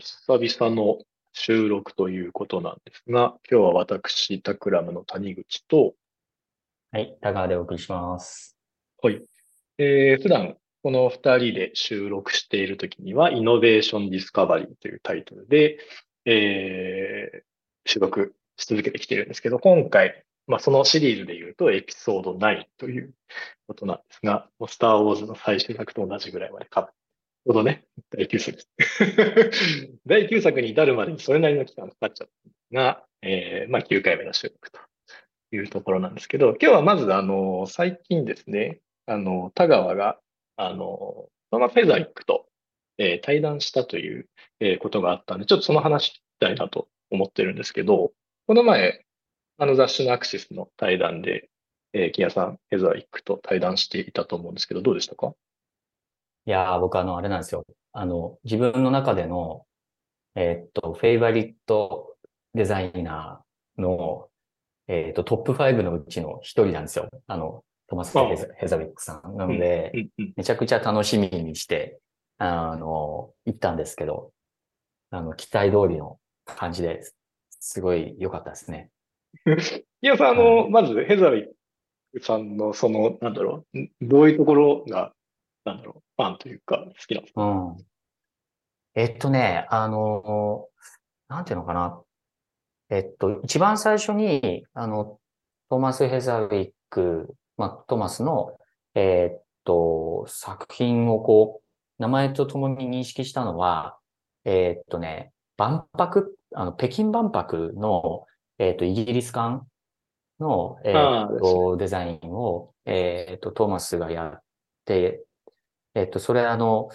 久々の収録ということなんですが、今日は私、タクラムの谷口と、はい、田川でお送りします。はい。えー普段、この二人で収録しているときには、イノベーションディスカバリーというタイトルで、えー収録し続けてきているんですけど、今回、まあ、そのシリーズで言うと、エピソード9ということなんですが、もうスター・ウォーズの最終作と同じぐらいまでかぶほどね、第9作。第9作に至るまでにそれなりの期間かかっちゃった。が、えーまあ9回目の収録というところなんですけど、今日はまず、あの、最近ですね、あの、田川が、あの、トーマス・フェザリックと、えー対談したという、えーことがあったんで、ちょっとその話聞きたいなと思ってるんですけど、この前、あの雑誌のアクシスの対談で、えー、キアさん、フェザリックと対談していたと思うんですけど、どうでしたか？いやー、僕あの、あれなんですよ。あの、自分の中での、えーっと、フェイバリットデザイナーの、えーっと、トップ5のうちの一人なんですよ。あの、トマス・ヘザヘザビックさん。なので、うんうんめちゃくちゃ楽しみにして、あの、行ったんですけど、あの、期待通りの感じです。すごい良かったですね。いや、さん、あの、まず、ヘザリックさんの、その、なんだろう、んどういうところが、なんだろう、ファンというか、好きなんですか？うん。えっとね、あの、なんていうのかな。えっと、一番最初に、あの、トーマス・ヘザウィック、まあ、トーマスの、えっと、作品をこう、名前とともに認識したのは、えっとね、万博、あの、北京万博の、えっと、イギリス館の、えああっと、デザインを、えっと、トーマスがやって、えっと、それあの、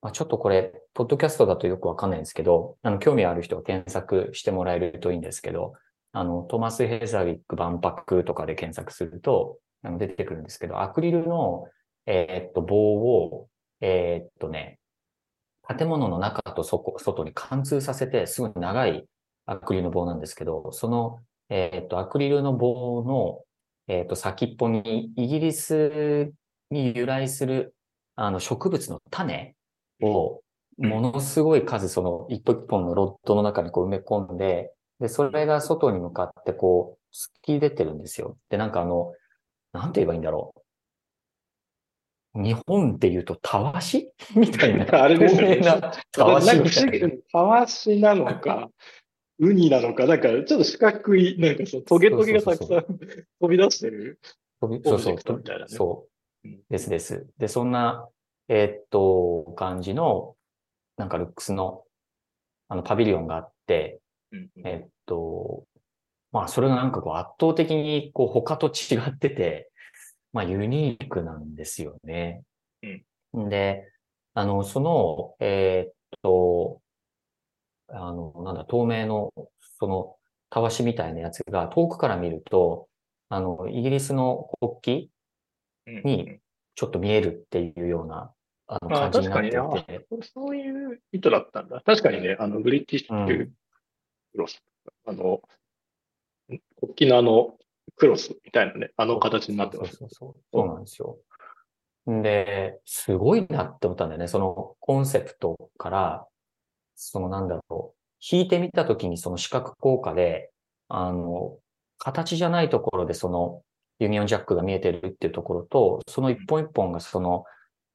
まあ、ちょっとこれ、ポッドキャストだとよくわかんないんですけど、あの、興味ある人は検索してもらえるといいんですけど、あの、トマス・ヘザウィック万博とかで検索すると、あの出てくるんですけど、アクリルの、えーっと、棒を、えーっとね、建物の中と外外に貫通させて、すごい長いアクリルの棒なんですけど、その、えーっと、アクリルの棒の、えっと、先っぽに、イギリスに由来する、あの、植物の種を、うんものすごい数、その、一本一本のロッドの中にこう埋め込んで、で、それが外に向かってこう、突き出てるんですよ。で、なんかあの、なんて言えばいいんだろう。日本で言うと、たわし？みたいな。あれですよねたわしなたわしなのか、ウニなのか、なんかちょっと四角い、なんかそう、トゲトゲがたくさん飛び出してる。飛びそうそうみたいなねそううん。ですです。で、そんな、えーっと、感じの、なんかルックスの、あの、パビリオンがあって、えっと、まあ、それがなんかこう圧倒的にこう他と違ってて、まあ、ユニークなんですよね。うん。で、あの、その、えっと、あの、なんだ、透明の、その、たわしみたいなやつが遠くから見ると、あの、イギリスの国うんうんにちょっと見えるっていうような、あ感じに確かにね。なっていて、あそういう意図だったんだ。確かにね、あの、ブリティッシュうんクロス、あの、国旗のあの、クロスみたいなね、あの形になってます。そうそうそう。なんですよ。んで、すごいなって思ったんだよね。そのコンセプトから、そのなんだろう。引いてみたときにその視覚効果で、あの、形じゃないところでそのユニオンジャックが見えてるっていうところと、その一本一本がその、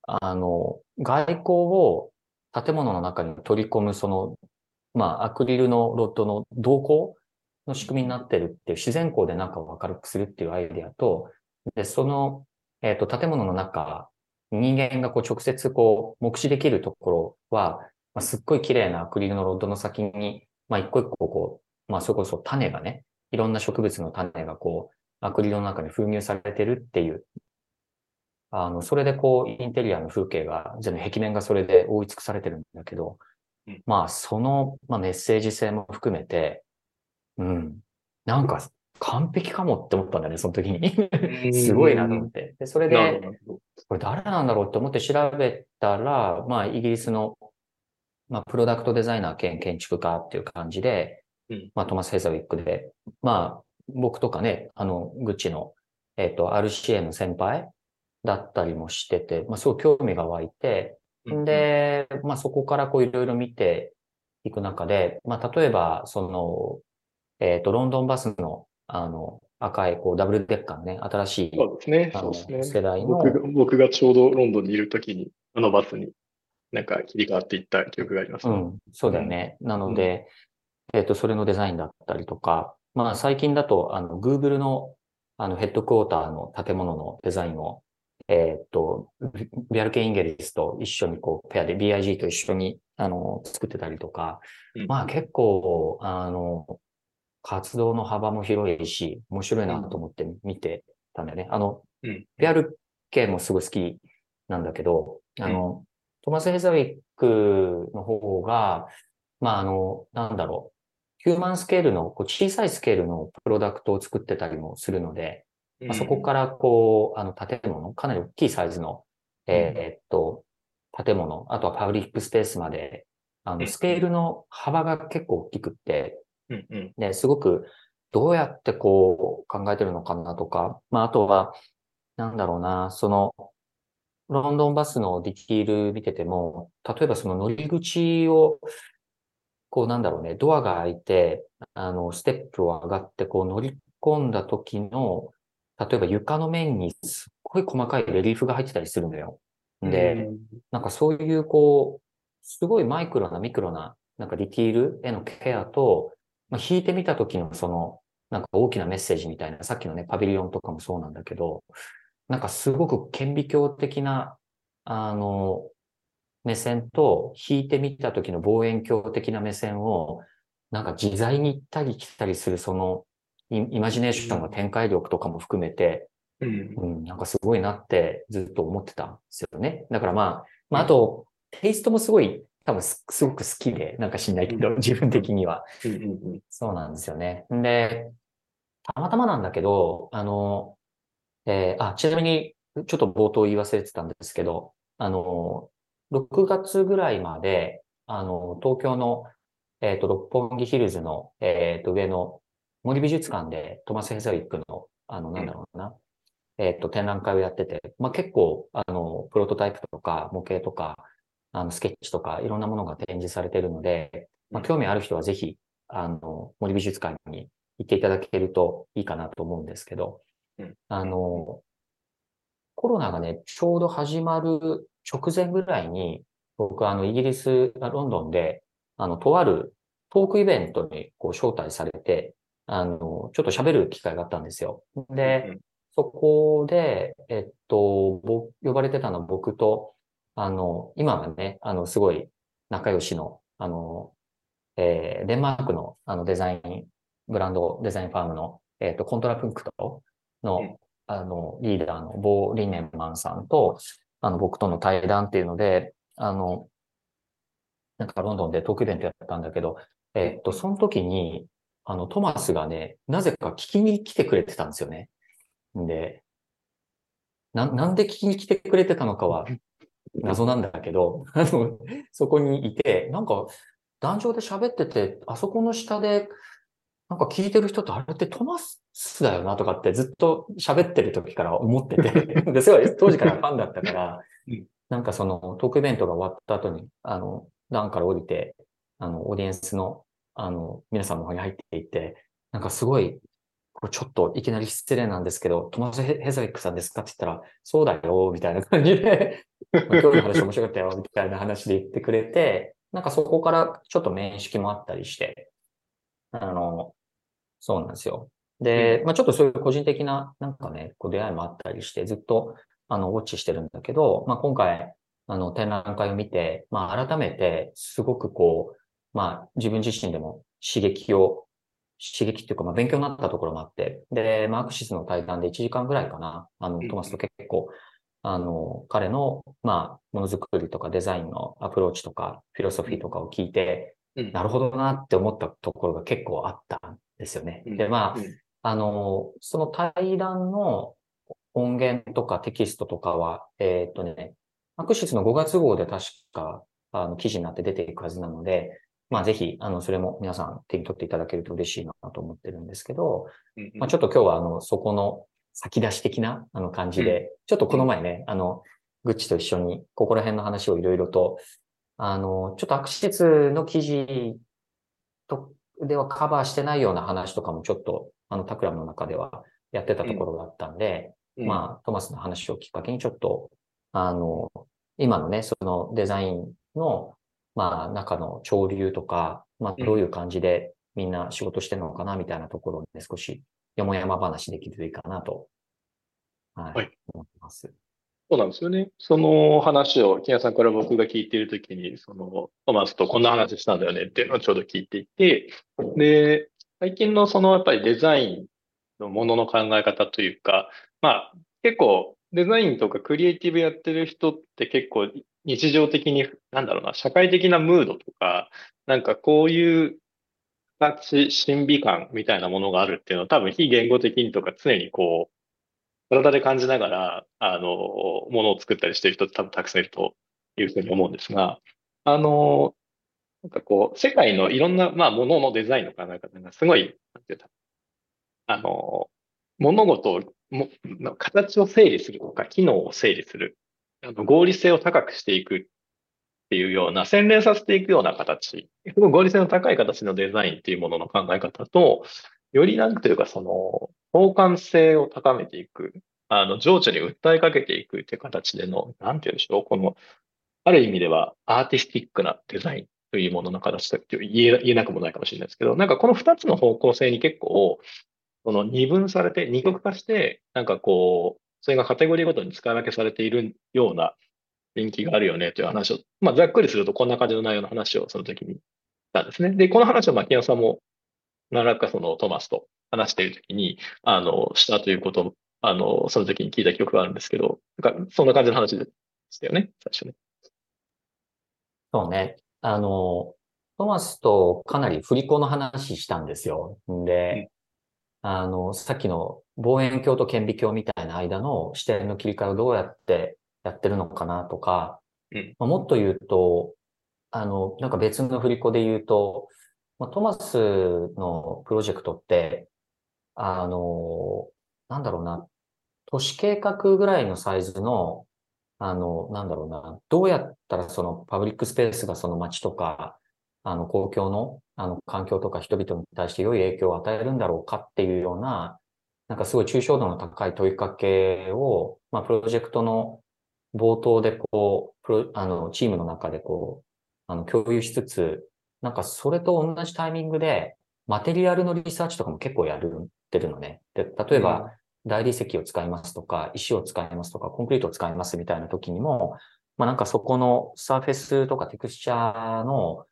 あの、外交を建物の中に取り込むその、まあ、アクリルのロッドの動向の仕組みになってるっていう自然光で中を明るくするっていうアイデアと、で、その、えっ、と、建物の中、人間がこう直接こう目視できるところは、まあ、すっごい綺麗なアクリルのロッドの先に、まあ、一個一個こう、まあ、それこそ種がね、いろんな植物の種がこう、アクリルの中に封入されてるっていう、あの、それでこう、インテリアの風景が、全部壁面がそれで覆い尽くされてるんだけどうん、まあ、その、まあ、メッセージ性も含めて、うん、なんか、完璧かもって思ったんだよね、その時に。すごいなと思って。で、それで。これ誰なんだろうって思って調べたら、まあ、イギリスの、まあ、プロダクトデザイナー兼建築家っていう感じで、うんまあ、トマス・ヘザウィックで、まあ、僕とかね、あの、グッチの、えっ、と、RCA の先輩だったりもしてて、まあ、すごい興味が湧いて、うん、で、まあ、そこからこういろいろ見て行く中で、まあ、例えば、その、えっ、と、ロンドンバスの、あの、赤い、こう、ダブルデッカーのね、新しい、そうですね。そうですね。世代の、僕が、僕がちょうどロンドンにいるときに、あのバスになんか切り替わっていった記憶がありますね。うん、そうだよね。なので、えっ、と、それのデザインだったりとか、まあ、最近だと、あの、Google の、あの、ヘッドクォーターの建物のデザインを、えっ、と、ビアルケ・インゲリスと一緒にこう、ペアで BIG と一緒に、あの、作ってたりとか、うん。まあ結構、あの、活動の幅も広いし、面白いなと思って見てたんだよね。あの、うん。ビアルケもすごい好きなんだけど、あの、トマス・ヘザウィックの方が、まああの、なんだろう、ヒューマンスケールの、こう小さいスケールのプロダクトを作ってたりもするので、まあ、そこからこう、あの建物、かなり大きいサイズの、えーっと、建物、あとはパブリックスペースまで、あの、うん。スケールの幅が結構大きくって、うんうん。ね、すごくどうやってこう考えてるのかなとか、まあ、あとは、なんだろうな、その、ロンドンバスのディティール見てても、例えばその乗り口を、こうなんだろうね、ドアが開いて、あの、ステップを上がって、こう乗り込んだ時の、例えば床の面にすっごい細かいレリーフが入ってたりするのよ。で、なんかそういうこう、すごいマイクロなミクロな、なんかディティールへのケアと、まあ、弾いてみた時のその、なんか大きなメッセージみたいな、さっきのね、パビリオンとかもそうなんだけど、なんかすごく顕微鏡的な、あの、目線と、弾いてみた時の望遠鏡的な目線を、なんか自在に行ったり来たりするその、イイマジネーションの展開力とかも含めて、うんうん、なんかすごいなってずっと思ってたんですよね。だからまあ、まああと、テイストもすごい、多分すすごく好きで、なんか知んないけど、自分的には。そうなんですよね。で、たまたまなんだけど、あの、えーあ、ちなみに、ちょっと冒頭言い忘れてたんですけど、あの、6月ぐらいまで、あの、東京の、えっと、六本木ヒルズの、えっと、上の森美術館でトマス・ヘザウィックの、あの、なんだろうな、えっと、展覧会をやってて、まあ、結構、あの、プロトタイプとか模型とか、あの、スケッチとか、いろんなものが展示されているので、まあ、興味ある人はぜひ、あの、森美術館に行っていただけるといいかなと思うんですけどうん、あの、コロナがね、ちょうど始まる直前ぐらいに、僕、あの、イギリス、あロンドンで、あの、とあるトークイベントにこう招待されて、あの、ちょっと喋る機会があったんですよ。で、そこで、えっと、ぼ呼ばれてたのは僕と、あの、今はね、あの、すごい仲良しの、あの、えーデンマークの、あの、デザイン、ブランドデザインファームの、えっと、コントラプンクトの、うんあの、リーダーのボー・リネンマンさんと、あの、僕との対談っていうので、あの、なんかロンドンでトークイベントやったんだけど、えっと、その時に、あの、トマスがね、なぜか聞きに来てくれてたんですよね。で、な、なんで聞きに来てくれてたのかは謎なんだけど、あの、そこにいて、なんか、壇上で喋ってて、あそこの下で、なんか聞いてる人ってあれってトマスだよなとかってずっと喋ってる時から思ってて、ですごい当時からファンだったからうん、なんかそのトークイベントが終わった後に、あの、段から降りて、あの、オーディエンスの、あの、皆さんの方に入っていって、なんかすごい、これちょっといきなり失礼なんですけど、トマス・ヘヘザウィックさんですかって言ったら、そうだよ、みたいな感じで、まあ今日の話面白かったよ、みたいな話で言ってくれて、なんかそこからちょっと面識もあったりして、あの、そうなんですよ。で、まあちょっとそういう個人的な、なんかね、こう出会いもあったりして、ずっと、あの、ウォッチしてるんだけど、まあ今回、あの、展覧会を見て、まあ改めて、すごくこう、まあ自分自身でも刺激を、刺激っていうか、まあ勉強になったところもあって、で、マークシスの対談で1時間ぐらいかな、あの、トマスと結構、あの、彼の、まあ、ものづくりとかデザインのアプローチとか、フィロソフィーとかを聞いて、うん。なるほどなって思ったところが結構あったんですよね。で、まあ、うんあの、その対談の音源とかテキストとかは、えーっとね、アクシスの5月号で確か、あの、記事になって出ていくはずなので、まあぜひ、あの、それも皆さん手に取っていただけると嬉しいなと思ってるんですけど、うんまあちょっと今日はあの、そこの先出し的なあの感じで、ちょっとこの前ね、あの、グッチと一緒にここら辺の話をいろいろと、あの、ちょっとアクシスの記事と、ではカバーしてないような話とかもちょっと、あの、タクラムの中ではやってたところがあったんで、うんまあ、トマスの話をきっかけにちょっと、あの、今のね、そのデザインの、まあ、中の潮流とか、まあ、うんどういう感じでみんな仕事してるのかな、みたいなところをね、少し、よもやま話できるといいかなと、はい、はい思ってます。そうなんですよね。その話を、木屋さんから僕が聞いているときに、その、トマスとこんな話したんだよねっていうのをちょうど聞いていて、で、最近のそのやっぱりデザインのものの考え方というか、まあ、結構デザインとかクリエイティブやってる人って結構日常的に、なんだろうな、社会的なムードとか、なんかこういう形、審美感みたいなものがあるっていうのは多分非言語的にとか常にこう、体で感じながら、あの、ものを作ったりしてる人って多分たくさんいるというふうに思うんですが、あの、なんかこう、世界のいろんな、まあ、もののデザインの考え方がすごい、なんていうか、あの、物事を、も、の形を整理するとか、機能を整理する、あの、合理性を高くしていくっていうような、洗練させていくような形、すごい合理性の高い形のデザインっていうものの考え方と、よりなんというか、その、相関性を高めていく、あの、情緒に訴えかけていくっていう形での、なんていうんでしょう、この、ある意味ではアーティスティックなデザイン。というものの形だって言え言えなくもないかもしれないですけど、なんかこの二つの方向性に結構、その二分されて、二極化して、なんかこう、それがカテゴリーごとに使い分けされているような人気があるよねという話を、まあざっくりするとこんな感じの内容の話をその時にしたんですね。で、この話を牧野さんも何らかそのトマスと話している時に、あの、したということを、あの、その時に聞いた記憶があるんですけど、なんかそんな感じの話でしたよね、最初ね。そうね。あの、トマスとかなり振り子の話したんですよ。で、あの、さっきの望遠鏡と顕微鏡みたいな間の視点の切り替えをどうやってやってるのかなとか、うんまあもっと言うと、あの、なんか別の振り子で言うと、まあ、トマスのプロジェクトって、あの、なんだろうな、都市計画ぐらいのサイズの、あの、なんだろうな、どうやったらそのパブリックスペースがその街とか、あの、公共の、あの、環境とか人々に対して良い影響を与えるんだろうかっていうような、なんかすごい抽象度の高い問いかけを、まあ、プロジェクトの冒頭でこう、プロ、あの、チームの中でこう、あの、共有しつつ、なんかそれと同じタイミングで、マテリアルのリサーチとかも結構やるってるのね。で、例えば、大理石を使いますとか、石を使いますとか、コンクリートを使いますみたいな時にも、まあなんかそこのサーフェスとかテクスチャーの、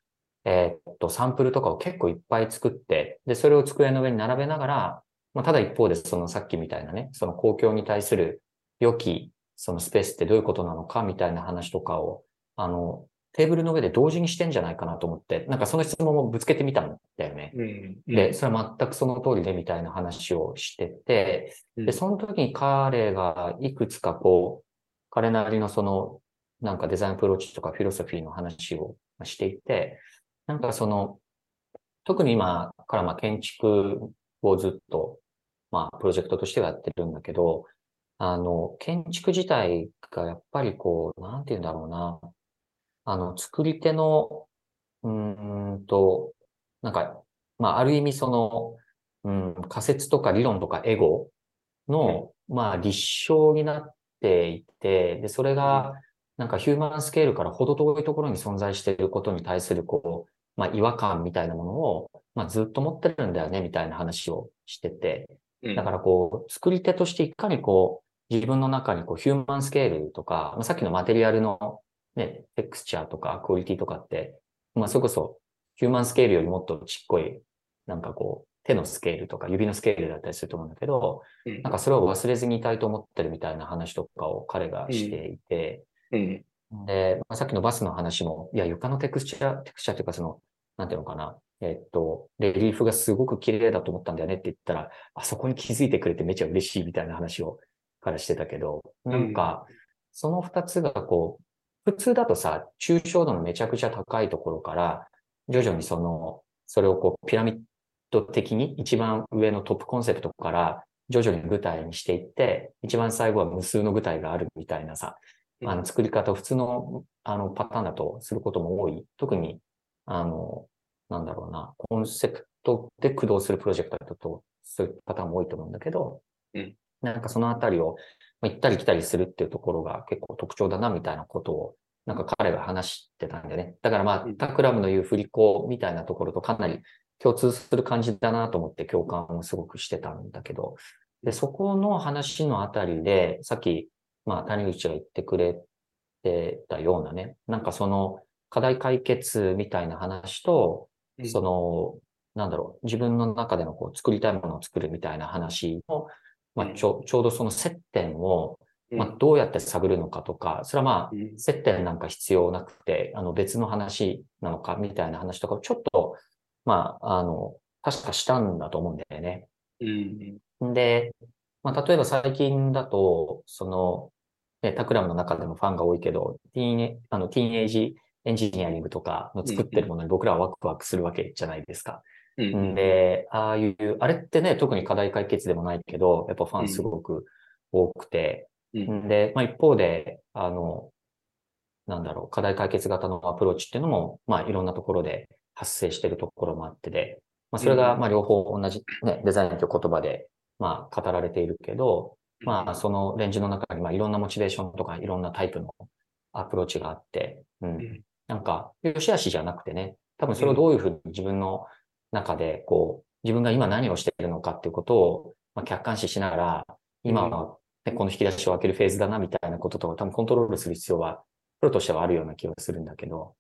えーっと、サンプルとかを結構いっぱい作って、で、それを机の上に並べながら、まあただ一方でそのさっきみたいなね、その公共に対する良き、そのスペースってどういうことなのかみたいな話とかを、あの、テーブルの上で同時にしてんじゃないかなと思って、なんかその質問もぶつけてみたんだよね。うん。で、それは全くその通りでみたいな話をしてて、うんで、その時に彼がいくつかこう、彼なりのその、なんかデザインアプローチとかフィロソフィーの話をしていて、なんかその、特に今からまあ建築をずっと、まあプロジェクトとしてはやってるんだけど、あの、建築自体がやっぱりこう、なんて言うんだろうな、あの、作り手の、うーんと、なんか、まあある意味その、うん、仮説とか理論とかエゴの、まあ立証になっていて、で、それが、なんかヒューマンスケールから程遠いところに存在していることに対する、こう、まあ違和感みたいなものを、まあずっと持ってるんだよね、みたいな話をしてて、うん。だからこう、作り手としていかにこう、自分の中にこう、ヒューマンスケールとか、まあ、さっきのマテリアルのね、テクスチャーとかクオリティとかって、まあそれこそ、ヒューマンスケールよりもっとちっこい、なんかこう、手のスケールとか指のスケールだったりすると思うんだけど、うんなんかそれを忘れずにいたいと思ってるみたいな話とかを彼がしていて、うん。で、まあ、さっきのバスの話も、いや、床のテクスチャー、テクスチャーというかその、なんていうのかな。えっと、レリーフがすごく綺麗だと思ったんだよねって言ったら、あそこに気づいてくれてめっちゃ嬉しいみたいな話をからしてたけど、なんか、その二つがこう、普通だとさ、抽象度のめちゃくちゃ高いところから、徐々にその、それをこう、ピラミッド的に一番上のトップコンセプトから、徐々に具体にしていって、一番最後は無数の具体があるみたいなさ、あの作り方を普通のあのパターンだとすることも多い。特に、あの、なんだろうな、コンセプトで駆動するプロジェクトだと、そういうパターンも多いと思うんだけど、うん、なんかそのあたりを、まあ、行ったり来たりするっていうところが結構特徴だな、みたいなことを、なんか彼が話してたんでね。だからまあ、タクラムの言う振り子みたいなところとかなり共通する感じだなと思って共感をすごくしてたんだけど、で、そこの話のあたりで、さっき、まあ、谷口が言ってくれてたようなね、なんかその課題解決みたいな話と、その、なんだろう、自分の中でのこう作りたいものを作るみたいな話の、まあ、ちょちょうどその接点を、まあ、どうやって探るのかとか、それはまあ、接点なんか必要なくて、あの別の話なのかみたいな話とかをちょっと、まあ、あの、確かしたんだと思うんだよね。うん、で、まあ、例えば最近だと、その、ね、タクラムの中でもファンが多いけど、ティーンあのティーンエイジエンジニアリングとかの作ってるものに僕らはワクワクするわけじゃないですか。うん、で、ああいう、あれってね、特に課題解決でもないけど、やっぱファンすごく多くて、うん、で、まあ一方で、あの、なんだろう、課題解決型のアプローチっていうのも、まあいろんなところで発生してるところもあってで、まあそれが、まあ両方同じね、デザインという言葉で、まあ語られているけど、まあそのレンジの中に、まあいろんなモチベーションとかいろんなタイプのアプローチがあって、うん。なんか、良し悪しじゃなくてね、多分それをどういうふうに自分の中で、こう、自分が今何をしているのかっていうことを、まあ、客観視しながら、今は、ね、この引き出しを開けるフェーズだなみたいなこととか、多分コントロールする必要は、プロとしてはあるような気がするんだけど。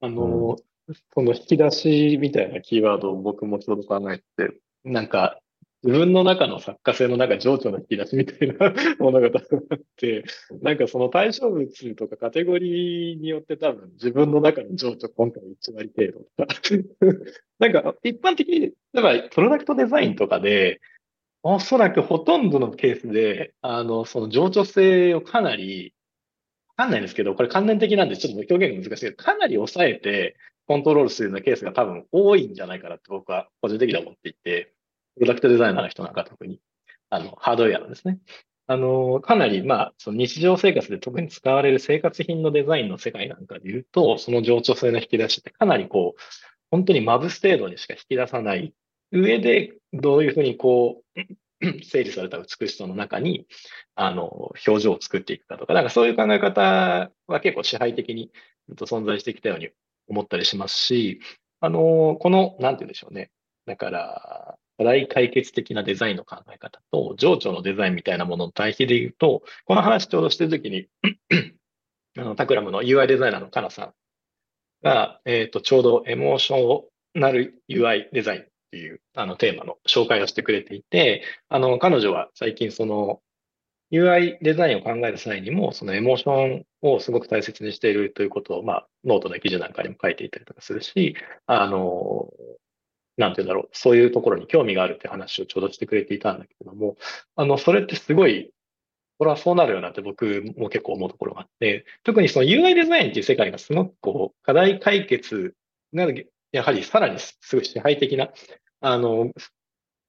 あの、うん、その引き出しみたいなキーワードを僕もちょっと考えて、なんか、自分の中の作家性の中、情緒の引き出しみたいなものがあって、なんかその対象物とかカテゴリーによって多分自分の中の情緒今回1割程度とか。なんか一般的に、例えばプロダクトデザインとかで、おそらくほとんどのケースで、あの、その情緒性をかなり、わかんないんですけど、これ関連的なんでちょっと表現が難しいけど、かなり抑えてコントロールするようなケースが多分多いんじゃないかなって僕は個人的には思っていて、プロダクトデザイナーの人なんか特に、あの、ハードウェアなんですね。あの、かなり、まあ、その日常生活で特に使われる生活品のデザインの世界なんかで言うと、その情緒性の引き出しってかなりこう、本当にまぶす程度にしか引き出さない上で、どういうふうにこう、整理された美しさの中に、あの、表情を作っていくかとか、なんかそういう考え方は結構支配的に存在してきたように思ったりしますし、あの、この、なんて言うんでしょうね。だから、課題解決的なデザインの考え方と、情緒のデザインみたいなものの対比で言うと、この話ちょうどしてるときに あの、 Takram の UI デザイナーのカナさんが、えっ、ー、と、ちょうどエモーショナル UI デザインっていうあのテーマの紹介をしてくれていて、あの、彼女は最近その UI デザインを考える際にも、そのエモーションをすごく大切にしているということを、まあ、ノートの記事なんかにも書いていたりとかするし、あの、なんて言うんだろう、そういうところに興味があるって話をちょうどしてくれていたんだけども、あの、それってすごい、これはそうなるよなって僕も結構思うところがあって、特にその UI デザインっていう世界がすごくこう、課題解決が、やはりさらにすごい支配的な、あの、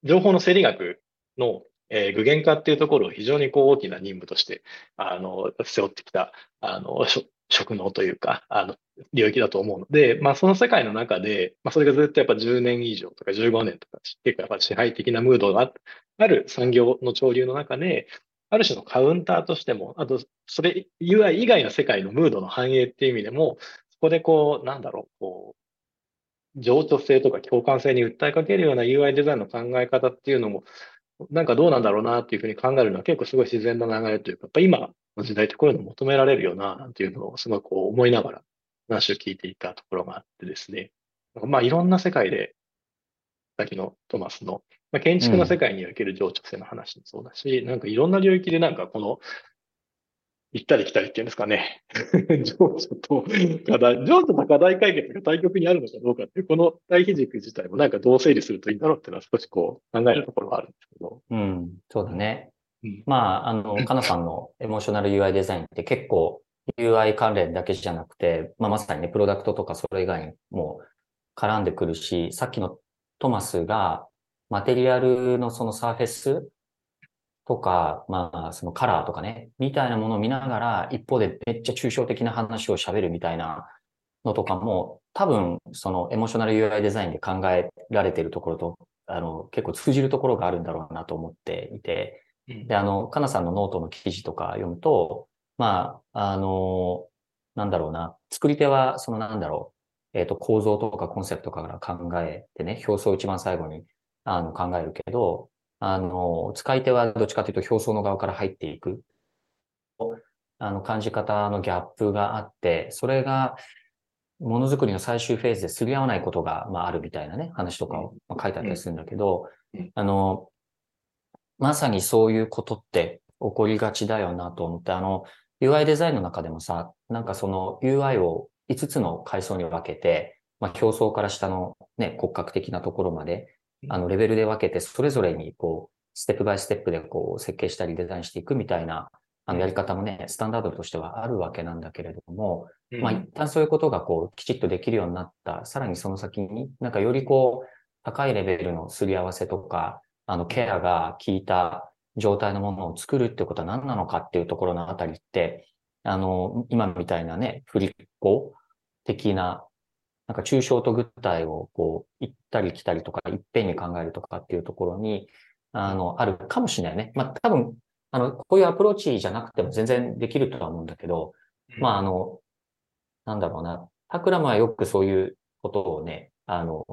情報の整理学の、え、具現化っていうところを非常にこう大きな任務として、あの、背負ってきた、あの、職能というか、あの、領域だと思うので、まあその世界の中で、まあそれがずっとやっぱ10年以上とか15年とか、結構やっぱ支配的なムードがある産業の潮流の中で、ある種のカウンターとしても、あと、それ UI 以外の世界のムードの反映っていう意味でも、そこでこう、なんだろう、こう、情緒性とか共感性に訴えかけるような UI デザインの考え方っていうのも、なんかどうなんだろうなっていうふうに考えるのは結構すごい自然な流れというか、やっぱ今の時代ってこういうの求められるよな、なんていうのをすごく思いながら話を聞いていたところがあってですね。まあいろんな世界で、さっきのトマスの、まあ、建築の世界における情緒性の話もそうだし、うん、なんかいろんな領域でなんかこの行ったり来たりっていうんですかね。情緒と課題、情緒と課題解決が対極にあるのかどうかっていう、この対比軸自体もなんかどう整理するといいんだろうっていうのは少しこう考えるところはあるんですけど。うん、そうだね。うん、まあ、あの、かなさんのエモーショナル UI デザインって結構 UI 関連だけじゃなくて、まあ、まさにね、プロダクトとかそれ以外にも絡んでくるし、さっきのトマスがマテリアルのそのサーフェスとか、まあ、そのカラーとかね、みたいなものを見ながら、一方でめっちゃ抽象的な話を喋るみたいなのとかも、多分、そのエモーショナル UI デザインで考えられているところと、あの、結構通じるところがあるんだろうなと思っていて、で、あの、かなさんのノートの記事とか読むと、まあ、あの、なんだろうな、作り手は、そのなんだろう、えっ、ー、と、構造とかコンセプトから考えてね、表層を一番最後にあの考えるけど、あの、使い手はどっちかというと表層の側から入っていく。あの、感じ方のギャップがあって、それが、ものづくりの最終フェーズですり合わないことが、まあ、あるみたいなね、話とかを書いてあったりするんだけど、あの、まさにそういうことって起こりがちだよなと思って、あの、UI デザインの中でもさ、なんかその UI を5つの階層に分けて、まあ、表層から下のね、骨格的なところまで、あの、レベルで分けて、それぞれに、こう、ステップバイステップでこう、設計したりデザインしていくみたいな、あの、やり方もね、スタンダードとしてはあるわけなんだけれども、まあ、一旦そういうことがこう、きちっとできるようになった、さらにその先に、なんかよりこう、高いレベルのすり合わせとか、あの、ケアが効いた状態のものを作るってことは何なのかっていうところのあたりって、あの、今みたいなね、振り子的ななんか抽象と具体をこう、行ったり来たりとか、いっぺんに考えるとかっていうところに、あの、あるかもしれないね。まあ、多分、あの、こういうアプローチじゃなくても全然できるとは思うんだけど、まあ、あの、なんだろうな。タクラムはよくそういうことをね、あの、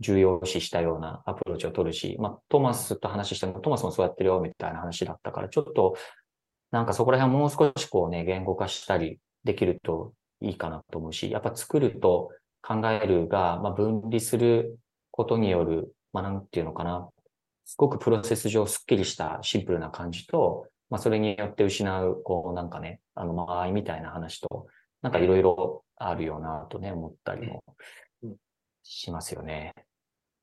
重要視したようなアプローチを取るし、まあ、トーマスと話しても、トーマスもそうやってるよ、みたいな話だったから、ちょっと、なんかそこら辺もう少しこうね、言語化したりできるといいかなと思うし、やっぱ作ると、考えるが、まあ、分離することによる、まあ、なんていうのかな。すごくプロセス上スッキリしたシンプルな感じと、まあ、それによって失う、こう、なんかね、あの、間合いみたいな話と、なんかいろいろあるよなとね、思ったりもしますよね。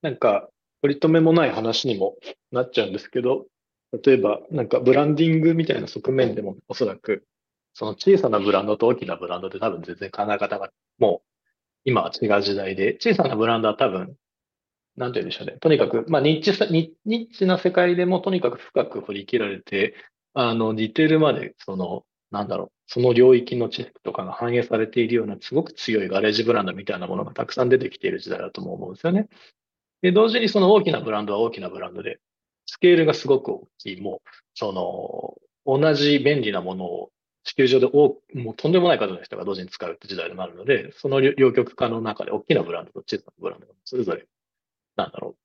なんか、取り留めもない話にもなっちゃうんですけど、例えば、なんかブランディングみたいな側面でもおそらく、その小さなブランドと大きなブランドで多分全然考え方がもう今は違う時代で、小さなブランドは多分、なんて言うんでしょうね。とにかく、まあ、ニッチさニッチな世界でもとにかく深く掘り切られて、あの、ディテールまで、その、なんだろう、その領域の知識とかが反映されているような、すごく強いガレージブランドみたいなものがたくさん出てきている時代だとも思うんですよね。で、同時にその大きなブランドは大きなブランドで、スケールがすごく大きい、もう、その、同じ便利なものを地球上で多もうとんでもない数の人が同時に使うって時代になるので、その両極化の中で大きなブランドと小さなブランドがそれぞれ、なんだろ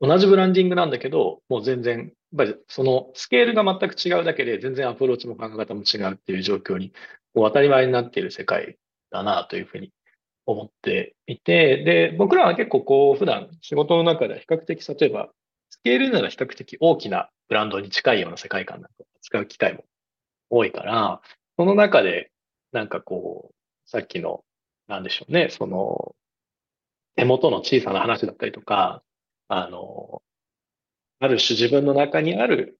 う。同じブランディングなんだけど、もう全然、やっぱりそのスケールが全く違うだけで、全然アプローチも考え方も違うっていう状況に、もう当たり前になっている世界だなというふうに思っていて、で、僕らは結構こう、普段仕事の中では比較的、例えば、スケールなら比較的大きなブランドに近いような世界観なんか使う機会も多いから、その中で、なんかこう、さっきの、なんでしょうね、その、手元の小さな話だったりとか、あの、ある種自分の中にある、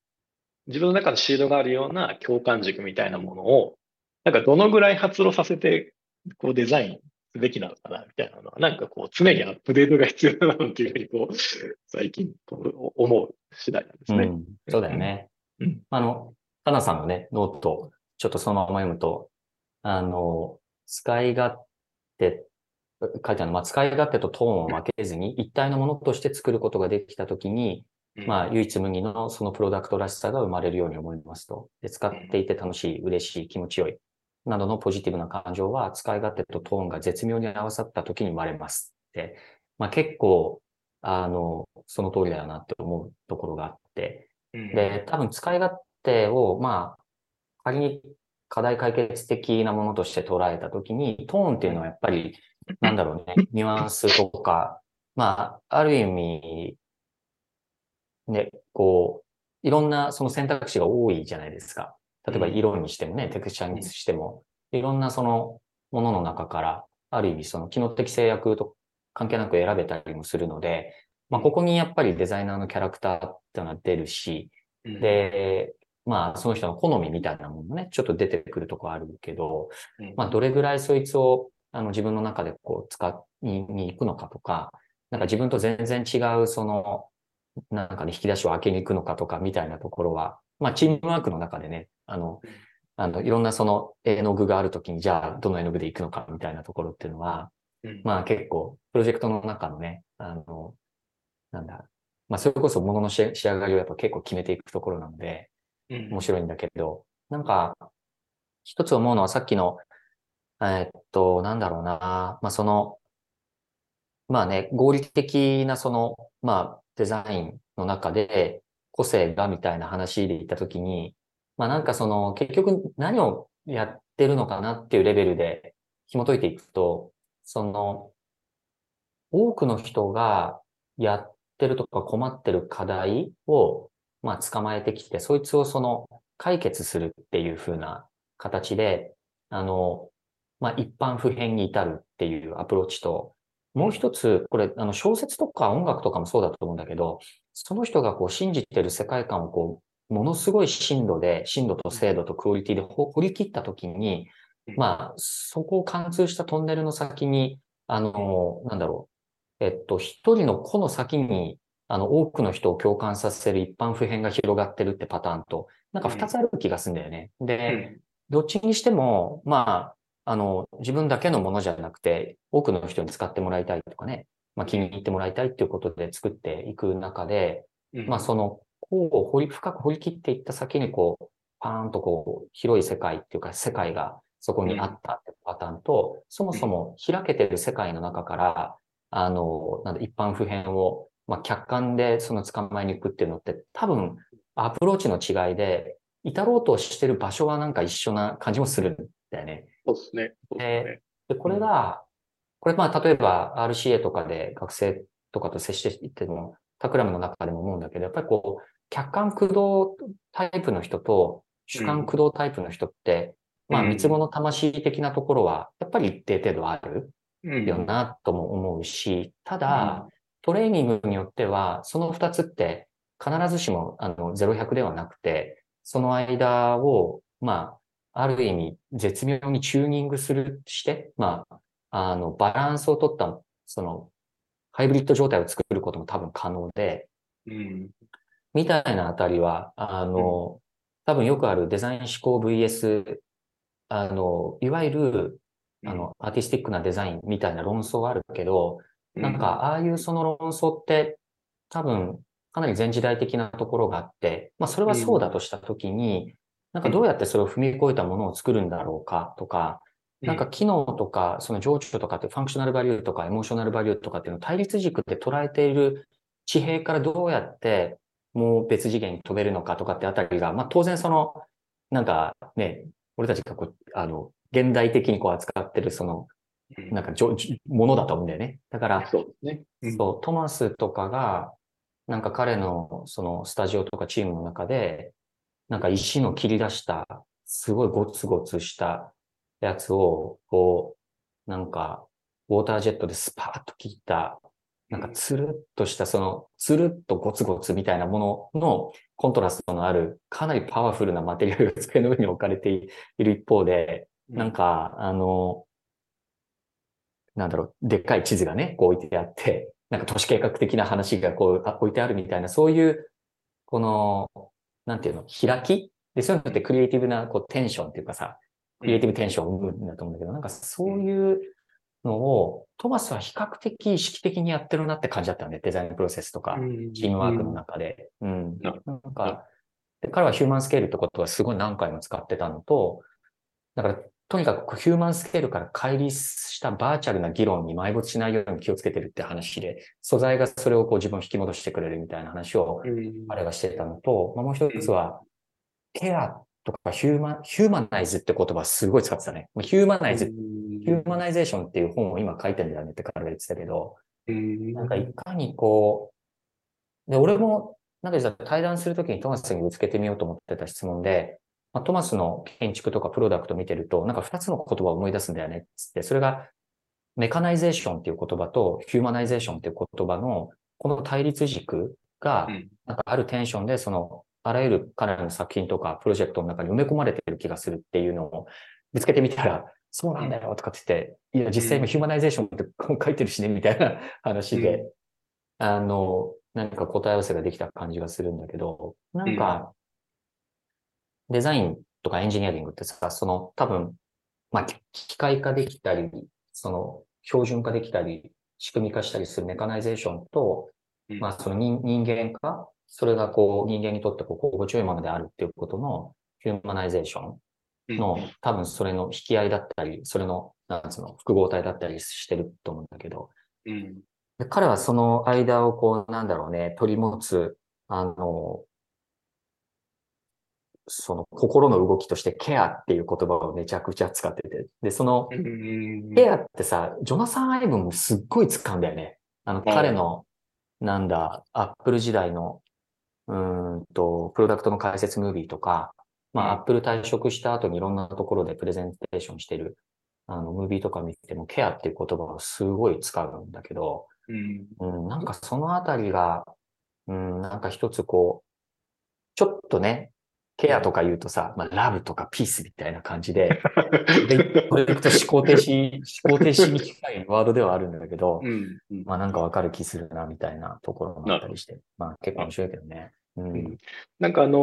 自分の中のシードがあるような共感軸みたいなものを、なんかどのぐらい発露させて、こうデザインすべきなのかな、みたいなのは、なんかこう常にアップデートが必要だなっていうふうに、こう、最近こう思う次第なんですね。うん、そうだよね。うん、あの、かなさんのね、 note、ちょっとそのまま読むと、あの、使い勝手、書いてあるの、まあ、使い勝手とトーンを分けずに一体のものとして作ることができたときに、まあ、唯一無二のそのプロダクトらしさが生まれるように思いますと。で、使っていて楽しい、嬉しい、気持ちよい、などのポジティブな感情は、使い勝手とトーンが絶妙に合わさった時に生まれます。で、まあ結構、あの、その通りだよなって思うところがあって、で、多分使い勝手を、まあ、仮に課題解決的なものとして捉えたときに、トーンっていうのはやっぱり、なんだろうね、ニュアンスとか、まあ、ある意味、ね、こう、いろんなその選択肢が多いじゃないですか。例えば色にしてもね、テクスチャーにしても、いろんなそのものの中から、ある意味その機能的制約と関係なく選べたりもするので、まあ、ここにやっぱりデザイナーのキャラクターっていうのは出るし、で、まあ、その人の好みみたいなものもね、ちょっと出てくるとこあるけど、まあ、どれぐらいそいつを、あの、自分の中でこう、使いに行くのかとか、なんか自分と全然違う、その、なんかね、引き出しを開けに行くのかとかみたいなところは、まあ、チームワークの中でね、あの、あの、いろんなその絵の具があるときに、じゃあ、どの絵の具で行くのかみたいなところっていうのは、うん。まあ結構、プロジェクトの中のね、あの、なんだ、まあそれこそ物の仕仕上がりをやっぱ結構決めていくところなので、うん面白いんだけど、なんか、一つ思うのはさっきの、えーっと、なんだろうな、まあその、まあね、合理的なその、まあデザインの中で個性がみたいな話で言ったときに、まあなんかその、結局何をやってるのかなっていうレベルで紐解いていくと、その、多くの人がやってるとか困ってる課題を、まあ捕まえてきて、そいつをその解決するっていう風な形で、あの、まあ一般普遍に至るっていうアプローチと、もう一つ、これ、あの小説とか音楽とかもそうだと思うんだけど、その人がこう信じてる世界観をこう、ものすごい深度で、深度と精度とクオリティで掘り切ったときに、まあ、そこを貫通したトンネルの先に、あの、なんだろう、えっと、一人の個の先に、あの、多くの人を共感させる一般普遍が広がってるってパターンと、なんか二つある気がするんだよね。で、どっちにしても、まあ、あの、自分だけのものじゃなくて、多くの人に使ってもらいたいとかね、まあ気に入ってもらいたいっていうことで作っていく中で、うん。まあその、こう掘り、深く掘り切っていった先にこう、パーンとこう、広い世界っていうか世界がそこにあったってパターンと、そもそも開けてる世界の中から、あの、なんだ、一般普遍を、まあ客観でその捕まえに行くっていうのって、多分、アプローチの違いで、至ろうとしてる場所はなんか一緒な感じもするんだよね。そうですね。ですね。で、これが、これまあ例えば RCA とかで学生とかと接していっても、タクラムの中でも思うんだけど、やっぱりこう、客観駆動タイプの人と主観駆動タイプの人って、まあうん三つ子の魂的なところは、やっぱり一定程度あるうんよなとも思うし、ただ、トレーニングによっては、その二つって必ずしもあの0100ではなくて、その間を、まあ、ある意味絶妙にチューニングする、して、まあ、あの、バランスを取った、その、ハイブリッド状態を作ることも多分可能で、うん。みたいなあたりは、あの、多分よくあるデザイン思考 VS、あの、いわゆる、あの、アーティスティックなデザインみたいな論争はあるけど、うん、なんか、ああいうその論争って、多分、かなり前時代的なところがあって、まあ、それはそうだとしたときに、なんかどうやってそれを踏み越えたものを作るんだろうかとか、うなんか、機能とか、その情緒とかってファンクショナルバリューとかエモーショナルバリューとかっていうのを対立軸で捉えている地平からどうやってもう別次元に飛べるのかとかってあたりが、まあ当然その、なんかね、俺たちがこう、あの、現代的にこう扱ってるその、うんなんかじょ、ものだと思うんだよね。だから、そうですね。うんそう、トマスとかが、なんか彼のそのスタジオとかチームの中で、なんか石の切り出した、すごいゴツゴツしたやつを、こう、なんか、ウォータージェットでスパーッと切った、なんかつるっとした、その、つるっとゴツゴツみたいなもののコントラストのある、かなりパワフルなマテリアルが机の上に置かれている一方で、なん、か、あの、なんだろう、でっかい地図がね、こう置いてあって、なんか都市計画的な話がこうあ置いてあるみたいな、そういう、この、なんていうの、開き？で、そういうのってクリエイティブなこうテンションっていうかさ、クリエイティブテンションを生むんだと思うんだけど、なんかそういうのを、トマスは比較的意識的にやってるなって感じだったよね、デザインプロセスとか、チームワークの中で。うん。なんか、で彼はヒューマンスケールってことはすごい何回も使ってたのと、だから、とにかくこうヒューマンスケールから乖離したバーチャルな議論に埋没しないように気をつけてるって話で、素材がそれをこう自分を引き戻してくれるみたいな話をうん。あれがしてたのと、まあ、もう一つは、ケアとかヒューマン、ヒューマナイズって言葉すごい使ってたね。まあヒューマナイズ、ヒューマナイゼーションっていう本を今書いてんだよねって彼が言ってたけど、うん。なんかいかにこう、で、俺も、なんか実は対談するときにトマスにぶつけてみようと思ってた質問で、まあ、トマスの建築とかプロダクト見てると、なんか二つの言葉を思い出すんだよねっつって、それが mechanization っていう言葉と humanization っていう言葉のこの対立軸がう、ん。なんかあるテンションでそのあらゆる彼らの作品とかプロジェクトの中に埋め込まれてる気がするっていうのをぶつけてみたら、そうなんだよとかって言って、いや、実際今 humanization って書いてるしね、みたいな 話で、あの、何か答え合わせができた感じがするんだけど、なんか、デザインとかエンジニアリングってさ、その多分、まあ、機械化できたり、その標準化できたり、仕組み化したりするメカナイゼーションと、まあ、その人人間化、それがこう人間にとってこう心地よいものであるっていうことのヒューマナイゼーションの、多分それの引き合いだったり、それの、なんつうの、複合体だったりしてると思うんだけど、うん、で彼はその間をこう、なんだろうね、取り持つ、あの、その心の動きとしてケアっていう言葉をめちゃくちゃ使ってて。で、その、ケアってさ、ジョナサン・アイブンもすっごい使うんだよね。あの、彼の、なんだ、アップル時代の、うんと、プロダクトの解説ムービーとか、まあ、アップル退職した後にいろんなところでプレゼンテーションしてる、あの、ムービーとか見ても、ケアっていう言葉をすごい使うんだけど、うん、うん、なんかそのあたりが、うん、なんか一つこう、ちょっとね、ケアとか言うとさ、まあ、ラブとかピースみたいな感じで、これいくと思考停止、思考停止に近いワードではあるんだけど、うんうん、まあなんかわかる気するな、みたいなところもあったりして、まあ結構面白いけどね。うん、なんかあの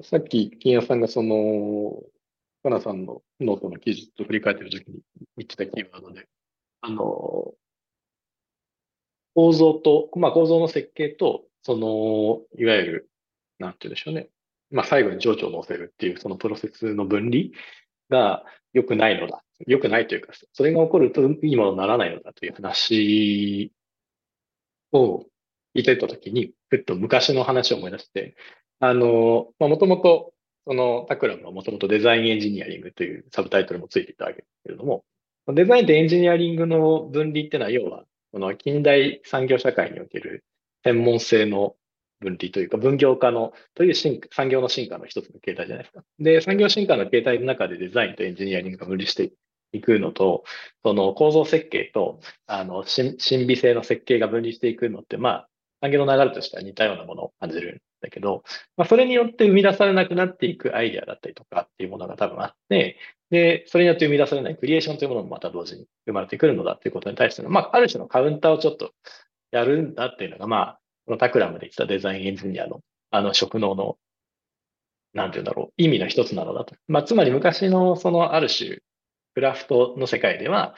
ー、さっき金谷さんがその、かなさんのノートの記事と振り返ってる時に言ってたキーワードで、あのー、構造と、まあ構造の設計と、その、いわゆる、なんて言うんでしょうね。まあ、最後に情緒を乗せるっていうそのプロセスの分離が良くないのだ。良くないというか、それが起こるといいものにならないのだという話を言ってたときに、ふっと昔の話を思い出して、あの、まあ、もともと、そのタクラムはもともとデザインエンジニアリングというサブタイトルもついていたわけですけれども、デザインとエンジニアリングの分離っていうのは、要は、この近代産業社会における専門性の分離というか、分業化の、という産業の進化の一つの形態じゃないですか。で、産業進化の形態の中でデザインとエンジニアリングが分離していくのと、その構造設計と、あの、神秘性の設計が分離していくのって、まあ、産業の流れとしては似たようなものを感じるんだけど、まあ、それによって生み出されなくなっていくアイデアだったりとかっていうものが多分あって、で、それによって生み出されないクリエーションというものもまた同時に生まれてくるのだっていうことに対しての、まあ、ある種のカウンターをちょっとやるんだっていうのが、まあ、このタクラムで言ったデザインエンジニアのあの職能の、なんて言うんだろう、意味の一つなのだと。まあ、つまり昔のそのある種、クラフトの世界では、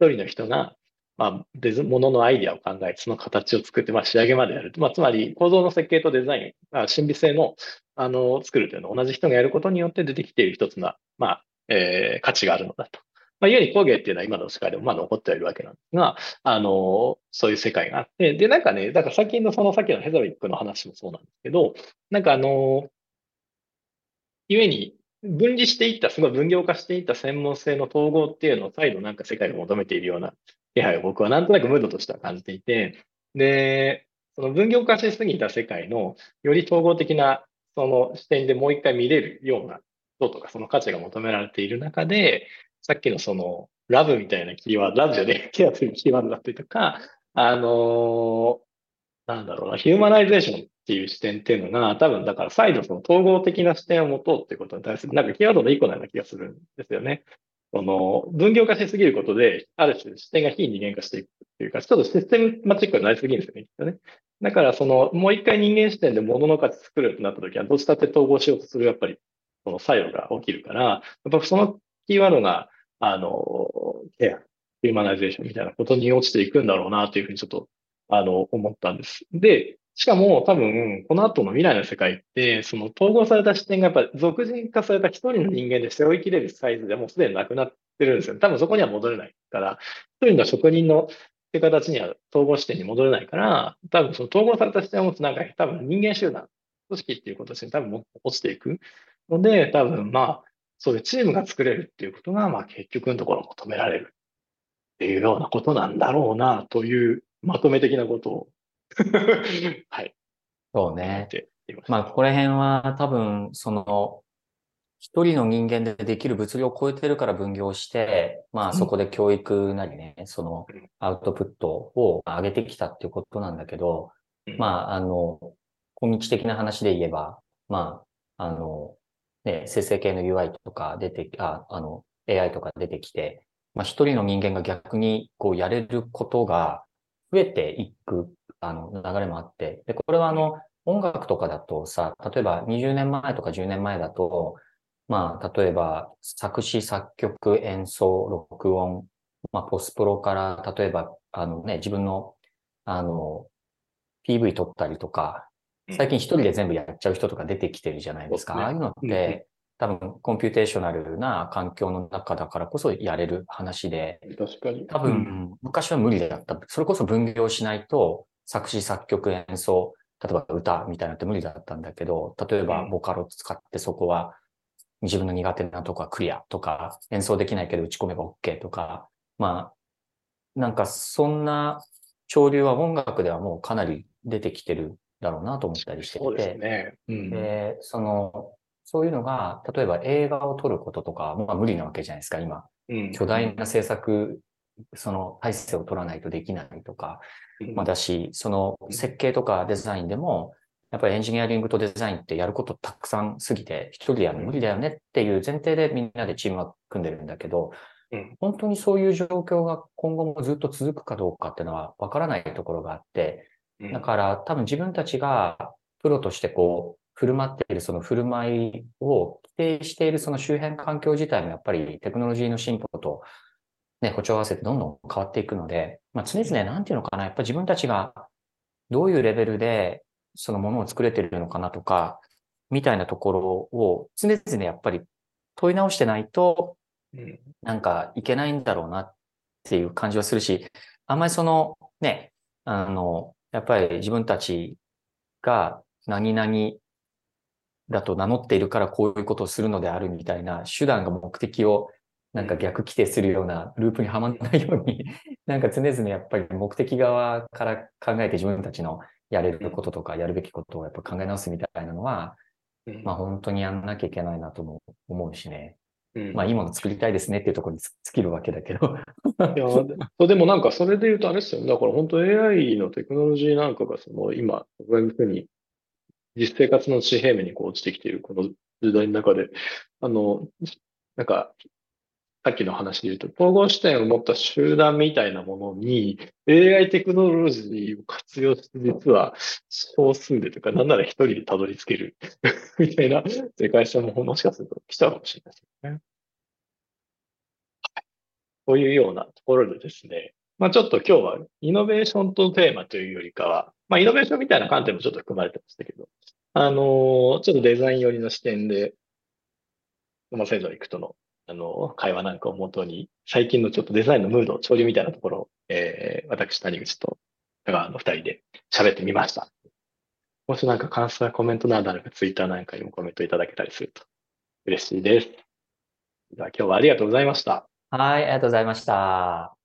一人の人が、まあ、デザ、もののアイディアを考えて、その形を作って、まあ、仕上げまでやる。まあ、つまり、構造の設計とデザイン、まあ、神秘性の、あの、作るというのを同じ人がやることによって出てきている一つな、まあ、えー、価値があるのだと。まあ、ゆに工芸っていうのは今の世界でもまあ残ってはいるわけなんですが、あの、そういう世界があって、で、なんかね、だから最近のそのさっきのヘザウィックの話もそうなんですけど、なんかあの、ゆえに分離していった、すごい分業化していった専門性の統合っていうのを再度なんか世界が求めているような気配を僕はなんとなくムードとしては感じていて、で、その分業化しすぎた世界のより統合的なその視点でもう一回見れるようなこととかその価値が求められている中で、さっきのその、ラブみたいなキーワード、ラブじゃね ケアというキーワードだったりとか、あのー、なんだろうな、ヒューマナイゼーションっていう視点っていうのが、多分だから再度その統合的な視点を持とうっていうことに対する、なんかキーワードの一個のような気がするんですよね。その、分業化しすぎることで、ある種視点が非人間化していくっていうか、ちょっとシステムマチックになりすぎるんですよね、きっとね。だから、その、もう一回人間視点で物の価値作るとなったときは、どうしたって統合しようとする、やっぱり、その作用が起きるから、やっぱそのキーワードが、あの、ケア、ヒューマナイゼーションみたいなことに落ちていくんだろうなというふうにちょっと、あの、思ったんです。で、しかも多分、この後の未来の世界って、その統合された視点がやっぱり俗人化された一人の人間で背負いきれるサイズでもうすでになくなってるんですよ。多分そこには戻れないから、一人の職人のって形には統合視点に戻れないから、多分その統合された視点を持つなんか多分人間集団、組織っていうことに多分落ちていくので、多分まあ、そういうチームが作れるっていうことが、まあ結局のところ求められる。っていうようなことなんだろうな、というまとめ的なことを。はい。そうね。まあ、ここら辺は多分、その、一人の人間でできる物理を超えてるから分業して、まあそこで教育なりね、そのアウトプットを上げてきたっていうことなんだけど、まああの、今日的な話で言えば、まあ、あの、ね、生成系の UI とか出て、あ、あの、AI とか出てきて、まあ一人の人間が逆にこうやれることが増えていくあの、流れもあって、で、これはあの、音楽とかだとさ、例えば20年前とか10年前だと、まあ、例えば作詞、作曲、演奏、録音、まあ、ポスプロから、例えば、あのね、自分の、あの、PV 撮ったりとか、最近一人で全部やっちゃう人とか出てきてるじゃないですか。ね、ああいうのって、多分 computational な環境の中だからこそやれる話で、確かに。多分、昔は無理だった。それこそ分業しないと、作詞、作曲、演奏、例えば歌みたいなのって無理だったんだけど、例えばボカロ使ってそこは自分の苦手なとこはクリアとか、演奏できないけど打ち込めば OK とか、まあ、なんかそんな潮流は音楽ではもうかなり出てきてるだろうなと思ったりしてて。そうですね。うん、で、その、そういうのが、例えば映画を撮ることとか、まあ無理なわけじゃないですか、今。うん、巨大な制作、その体制を取らないとできないとか、まあだし、その設計とかデザインでも、やっぱりエンジニアリングとデザインってやることたくさんすぎて、一人でやるの無理だよねっていう前提でみんなでチームは組んでるんだけど、本当にそういう状況が今後もずっと続くかどうかっていうのはわからないところがあって、だから多分自分たちがプロとしてこう、振る舞っているその振る舞いを規定しているその周辺環境自体もやっぱりテクノロジーの進歩とね、歩調合わせてどんどん変わっていくので、まあ、常々なんていうのかな、やっぱ自分たちがどういうレベルでそのものを作れてるのかなとか、みたいなところを常々やっぱり問い直してないと、なんかいけないんだろうなっていう感じはするし、あんまりそのね、あの、やっぱり自分たちが何々だと名乗っているからこういうことをするのであるみたいな手段が目的をなんか逆規定するようなループにはまらないように、なんか常々やっぱり目的側から考えて自分たちのやれることとかやるべきことをやっぱ考え直すみたいなのは、まあ本当にやんなきゃいけないなとも思うしね。まあいいもの作りたいですねっていうところに尽きるわけだけど。いや、でもなんかそれで言うとあれですよね。だから本当 AI のテクノロジーなんかがその今、こういうふうに実生活の地平面にこう落ちてきているこの時代の中で、あの、なんかさっきの話で言うと、統合視点を持った集団みたいなものに AI テクノロジーを活用して実は少数でとか、なんなら一人でたどり着ける。みたいな世界線ももしかすると来たかもしれないですね。というようなところでですね、まあちょっと今日はイノベーションとテーマというよりかは、まあイノベーションみたいな観点もちょっと含まれてましたけど、あのちょっとデザイン寄りの視点で、まあ、先祖行くとのあの、会話なんかをもとに、最近のちょっとデザインのムード、潮流みたいなところを、えー、私、谷口と田川の二人で喋ってみました。もしなんか感想やコメントなどあれば、ツイッターなんかにもコメントいただけたりすると嬉しいです。では今日はありがとうございました。はい、ありがとうございました。